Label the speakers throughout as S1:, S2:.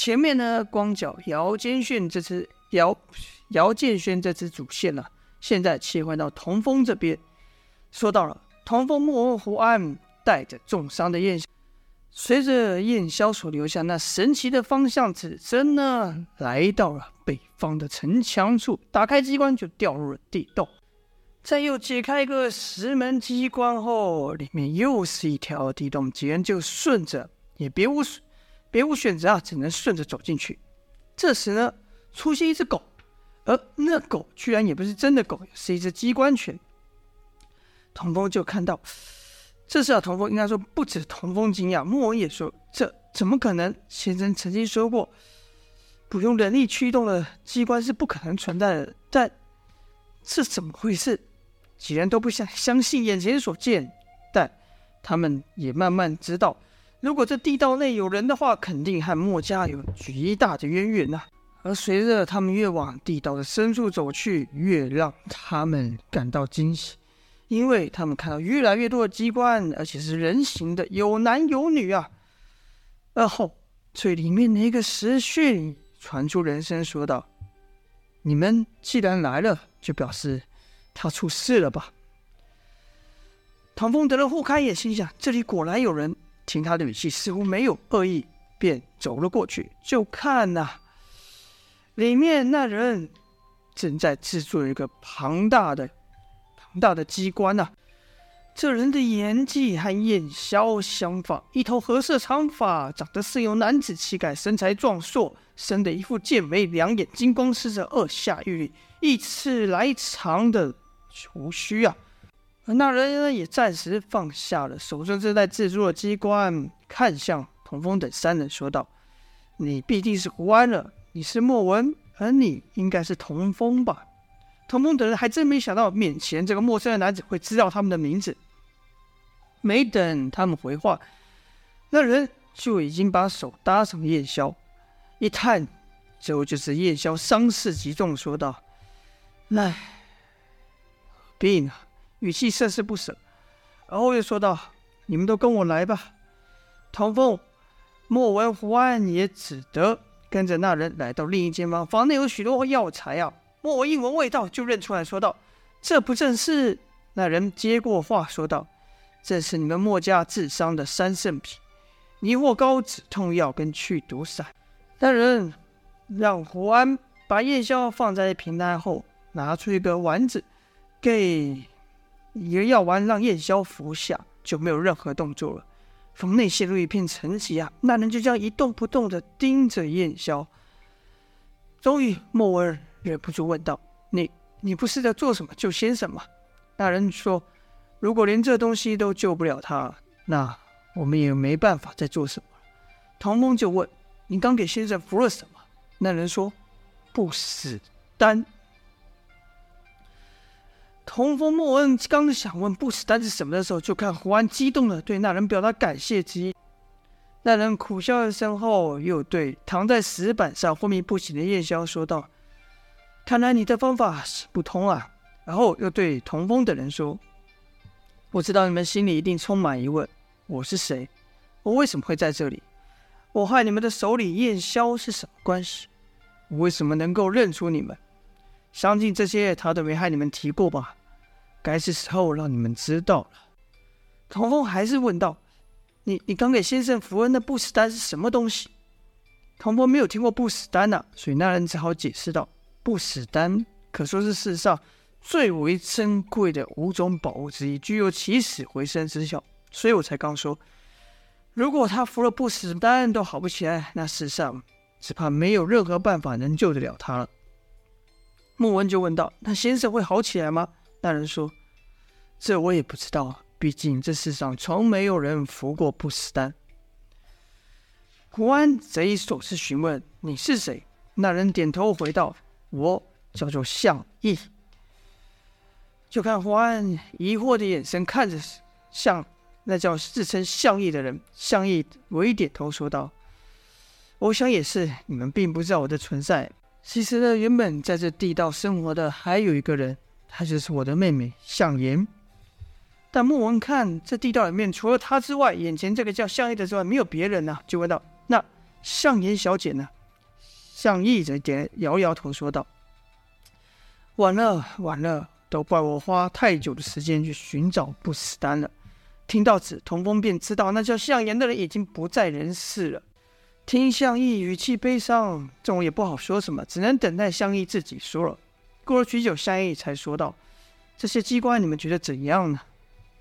S1: 前面呢，光脚姚建勋这只姚姚建轩这只主线了，现在切换到童风这边，说到了童风莫文胡安带着重伤的燕，随着燕萧所留下那神奇的方向指针呢，来到了北方的城墙处，打开机关就掉入了地洞。再又解开一个石门机关后，里面又是一条地洞，几人就顺着，也别无别无选择啊，只能顺着走进去。这时呢，出现一只狗，而那狗居然也不是真的狗，是一只机关犬。童风就看到，这时啊，童风应该说不止童风惊讶，莫文也说：“这怎么可能？先生曾经说过，不用人力驱动的机关是不可能存在的，但这怎么回事？”几人都不想相信眼前所见，但他们也慢慢知道，如果这地道内有人的话，肯定和墨家有极大的渊源呐。而随着他们越往地道的深处走去，越让他们感到惊喜，因为他们看到越来越多的机关，而且是人形的，有男有女啊。而后最里面的一个时讯传出人声说道：“你们既然来了，就表示……”他出事了吧？唐风得了互开眼，心想这里果然有人。听他的语气，似乎没有恶意，便走了过去。就看呐、啊，里面那人正在制作一个庞大的、庞大的机关呐、啊。这人的年纪和燕萧相仿，一头褐色长发，长得似有男子气概，身材壮硕，生得一副剑眉两眼，金光似着，二下玉，一尺来长的。胡须啊！那人呢，也暂时放下了手中正在制作的机关，看向童风等三人，说道：“你必定是胡安了。你是莫文，而你应该是童风吧？”童风等人还真没想到，面前这个陌生的男子会知道他们的名字。没等他们回话，那人就已经把手搭上燕萧，一探，之后就是燕萧伤势极重，说道：“来。”病啊，语气甚是不舍，然后又说道：“你们都跟我来吧。”童风、莫文、胡安也只得跟着那人来到另一间房，房内有许多药材啊。莫文一闻味道就认出来，说道：“这不正是？”那人接过话说道：“这是你们墨家治伤的三圣品，泥惑膏、止痛药跟去毒散。”那人让胡安把夜宵放在平台后，拿出一个丸子。给一个药丸，让燕萧服下，就没有任何动作了。房内陷入一片沉寂啊！那人就这样一动不动的盯着燕萧。终于，莫文忍不住问道：“你，你不是在做什么救先生吗？”那人说：“如果连这东西都救不了他，那我们也没办法再做什么了。”童风就问：“你刚给先生服了什么？”那人说：“不死丹。”童风莫恩刚想问不死丹是什么的时候，就看胡安激动的对那人表达感谢之意。那人苦笑一声后，又对躺在石板上昏迷不醒的燕萧说道：“看来你的方法行不通啊。”然后又对童风等人说：“我知道你们心里一定充满疑问，我是谁？我为什么会在这里？我和你们的首领燕萧是什么关系？我为什么能够认出你们？相信这些他都没和你们提过吧？”该是时候让你们知道了。童风还是问道：“你你刚给先生服的不死丹是什么东西？”童风没有听过不死丹呐、所以那人只好解释道：“不死丹可说是世上最为珍贵的五种宝物之一，具有起死回生之效。所以我才刚说，如果他服了不死丹都好不起来，那世上只怕没有任何办法能救得了他了。”莫文就问道：“那先生会好起来吗？”那人说：“这我也不知道，毕竟这世上从没有人服过不死丹。”胡安贼首次询问：“你是谁？”那人点头回道：“我叫做向义。”就看胡安疑惑的眼神看着向那叫自称向义的人，向义微点头说道：“我想也是，你们并不知道我的存在。其实呢，原本在这地道生活的还有一个人。”她就是我的妹妹向颜，但莫文看这地道里面除了他之外，眼前这个叫向义的之外没有别人呐、就问道：“那向言小姐呢？向义则点摇摇头说道：“晚了，晚了，都怪我花太久的时间去寻找不死丹了。”听到此，童风便知道那叫向言的人已经不在人世了。听向义语气悲伤，众人也不好说什么，只能等待向义自己说了。过了许久，向义才说道：“这些机关，你们觉得怎样呢？”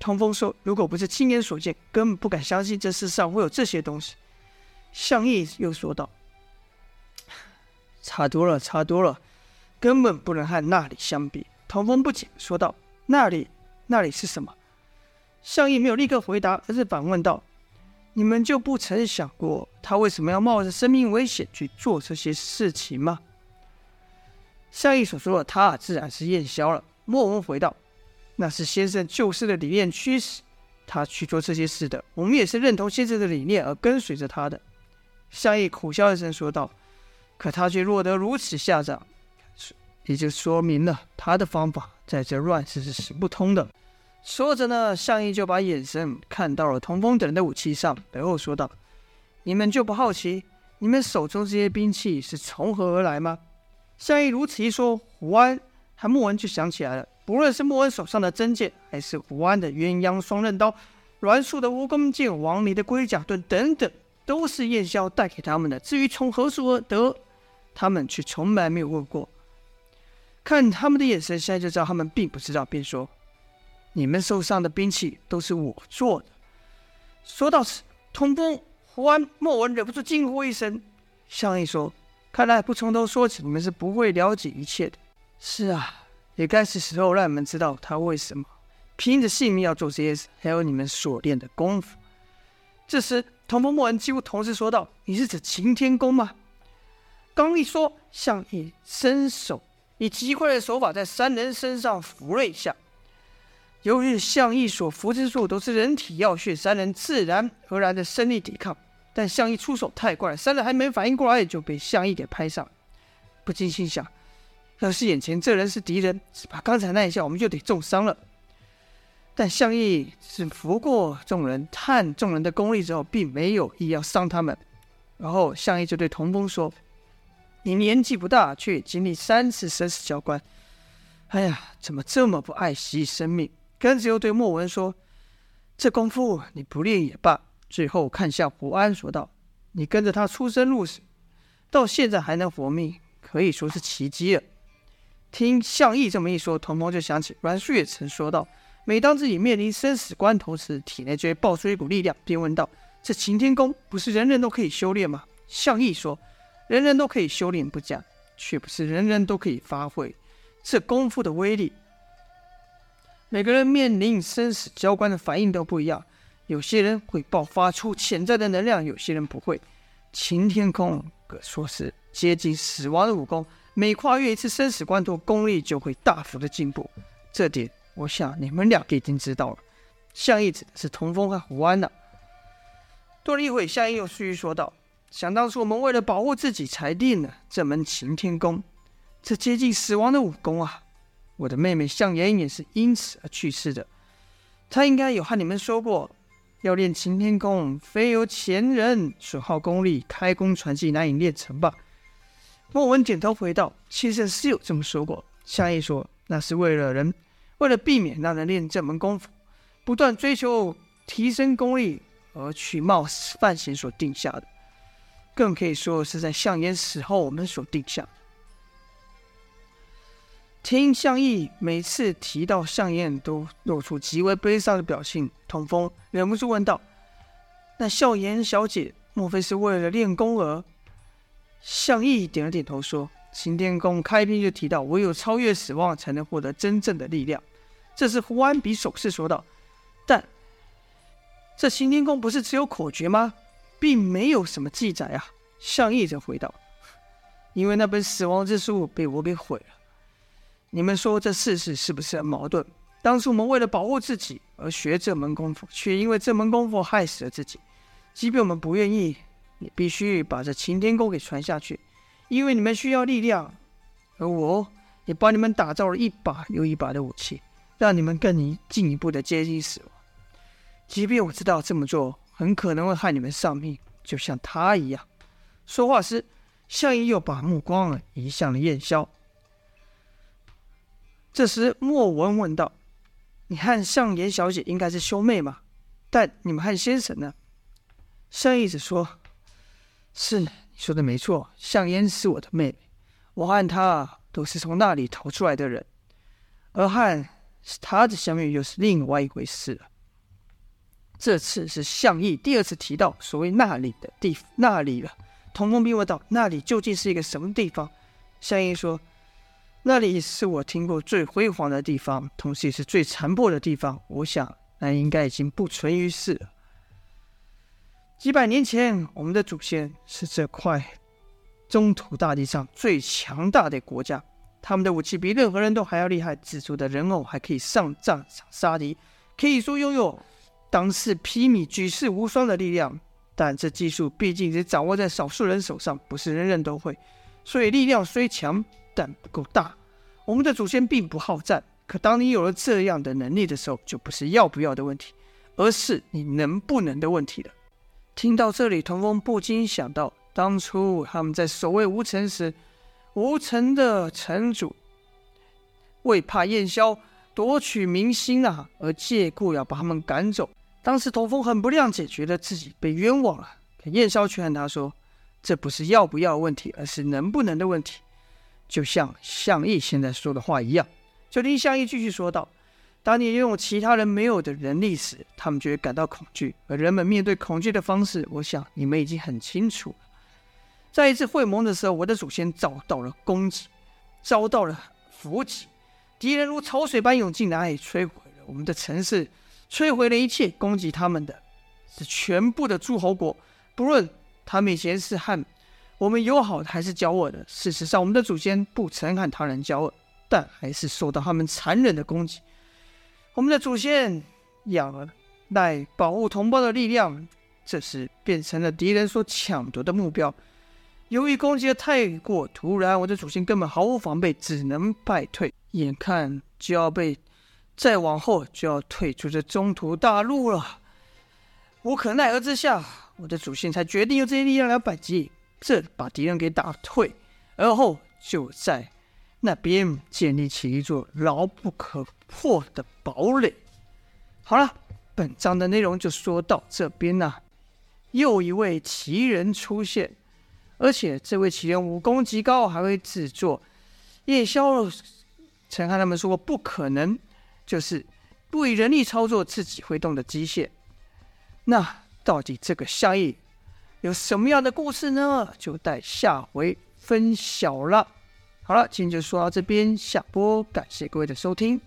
S1: 童风说：“如果不是亲眼所见，根本不敢相信这世上会有这些东西。”向义又说道：“差多了，差多了，根本不能和那里相比。”童风不解说道：“那里，那里是什么？”向义没有立刻回答，而是反问道：“你们就不曾想过，他为什么要冒着生命危险去做这些事情吗？”向义所说的他，自然是燕霄了。莫文回道。那是先生救世的理念驱使他去做这些事的，我们也是认同先生的理念而跟随着他的。向义苦笑一声说道：“可他却落得如此下场，也就说明了他的方法在这乱世是行不通的。”说着呢，向义就把眼神看到了童风等人的武器上，然后说道：“你们就不好奇，你们手中这些兵器是从何而来吗？”向义如此一说，胡安和莫文就想起来了。无论是莫恩手上的真剑，还是胡安的鸳鸯双刃刀、栾树的蜈蚣剑、王离的龟甲盾等等，都是燕霄带给他们的。至于从何处而得，他们却从来没有问过。看他们的眼神，现在就知道他们并不知道，便说：“你们手上的兵器都是我做的。”说到此，童风、胡安、莫文忍不住惊呼一声。向义说：“看来不从头说起，你们是不会了解一切的。”是啊。也该是时候让你们知道他为什么拼着性命要做这些事，还有你们所练的功夫。这时，童风、莫人几乎同时说道：“你是指擎天弓吗？”刚一说，向义伸手以极快的手法在三人身上拂了一下。由于向义所拂之处都是人体要穴，三人自然而然的生力抵抗。但向义出手太快，三人还没反应过来，就被向义给拍上。不禁心想。要是眼前这人是敌人，只怕刚才那一下我们就得重伤了。但向义是拂过众人，探众人的功力之后，并没有意要伤他们。然后向义就对童风说：“你年纪不大，却经历三次生死交关。哎呀，怎么这么不爱惜生命？”跟着又对莫文说：“这功夫你不练也罢。”最后看向胡安说道：“你跟着他出生入死，到现在还能活命，可以说是奇迹了。”听向义这么一说，童风就想起栾树也曾说道：每当自己面临生死关头时，体内就会爆出一股力量，便问道：“这擎天弓不是人人都可以修炼吗？”向义说：“人人都可以修炼不假，却不是人人都可以发挥这功夫的威力。每个人面临生死交关的反应都不一样，有些人会爆发出潜在的能量，有些人不会。擎天弓可说是接近死亡的武功。”每跨越一次生死关头，功力就会大幅的进步。这点，我想你们两个已经知道了。相义指的是童风和胡安了。多了一会，向义又继续说道：“想当初，我们为了保护自己，才练了这门擎天功，这接近死亡的武功啊！我的妹妹向颜也是因此而去世的。她应该有和你们说过，要练擎天功，非由前人损耗功力，开功传技难以练成吧？”莫文点头回道：“先生是有这么说过。”向义说：“那是为了人，为了避免让人练这门功夫，不断追求提升功力而去冒犯险所定下的，更可以说是在向燕死后我们所定下。”听向义每次提到向燕，都露出极为悲伤的表情。童风忍不住问道：“那笑颜小姐，莫非是为了练功而？”向义点了点头，说：“擎天弓开篇就提到，唯有超越死亡，才能获得真正的力量。”这是胡安比手势说道。但这擎天弓不是只有口诀吗？并没有什么记载啊。向义则回道：“因为那本死亡之书被我给毁了。你们说这事实是不是很矛盾？当初我们为了保护自己而学这门功夫，却因为这门功夫害死了自己。即便我们不愿意。”你必须把这擎天弓给传下去，因为你们需要力量，而我也帮你们打造了一把又一把的武器，让你们更一进一步的接近死亡。即便我知道这么做很可能会害你们丧命，就像他一样。说话时，项羽又把目光移向了燕萧。这时，莫文问道：“你和项燕小姐应该是兄妹嘛？但你们和先生呢？”项羽只说：“是，你说的没错，项燕是我的妹妹，我和她都是从那里逃出来的人，而和她的相遇又是另外一回事了。这次是项义第二次提到所谓那里的地那里了。”童风兵问道：“那里究竟是一个什么地方？”项羽说。那里是我听过最辉煌的地方，同时也是最残破的地方。我想，那应该已经不存于世了。几百年前，我们的祖先是这块中土大地上最强大的国家，他们的武器比任何人都还要厉害，制作的人偶还可以上战场杀敌，可以说拥有当世披靡、举世无双的力量。但这技术毕竟只掌握在少数人手上，不是人人都会，所以力量虽强。但不够大。我们的祖先并不好战，可当你有了这样的能力的时候，就不是要不要的问题，而是你能不能的问题了。听到这里，童风不禁想到，当初他们在守卫吴城时，吴城的城主为怕燕萧夺取民心啊，而借故要把他们赶走。当时童风很不谅解，觉得自己被冤枉了。可燕萧却和他说：“这不是要不要的问题，而是能不能的问题。”就像项羽现在说的话一样，就听项羽继续说道：“当你拥有其他人没有的能力时，他们就会感到恐惧。而人们面对恐惧的方式，我想你们已经很清楚了。在一次会盟的时候，我的祖先遭到了攻击，遭到了伏击，敌人如潮水般涌进来，摧毁了我们的城市，摧毁了一切。攻击他们的是全部的诸侯国，不论他们以前是汉。”我们友好还是交恶的？事实上，我们的祖先不曾和他人交恶，但还是受到他们残忍的攻击。我们的祖先仰赖保护同胞的力量，这时变成了敌人所抢夺的目标。由于攻击的太过突然，我的祖先根本毫无防备，只能败退。眼看就要被再往后就要退出这中途大陆了，无可奈何之下，我的祖先才决定用这些力量来反击。这把敌人给打退，而后就在那边建立起一座牢不可破的堡垒。好了，本章的内容就说到这边了。又一位奇人出现，而且这位奇人武功极高，还会制作。夜宵曾和他们说过，不可能，就是不以人力操作自己会动的机械。那到底这个项羽？有什么样的故事呢？就待下回分晓了。好了，今天就说到这边，下播，感谢各位的收听。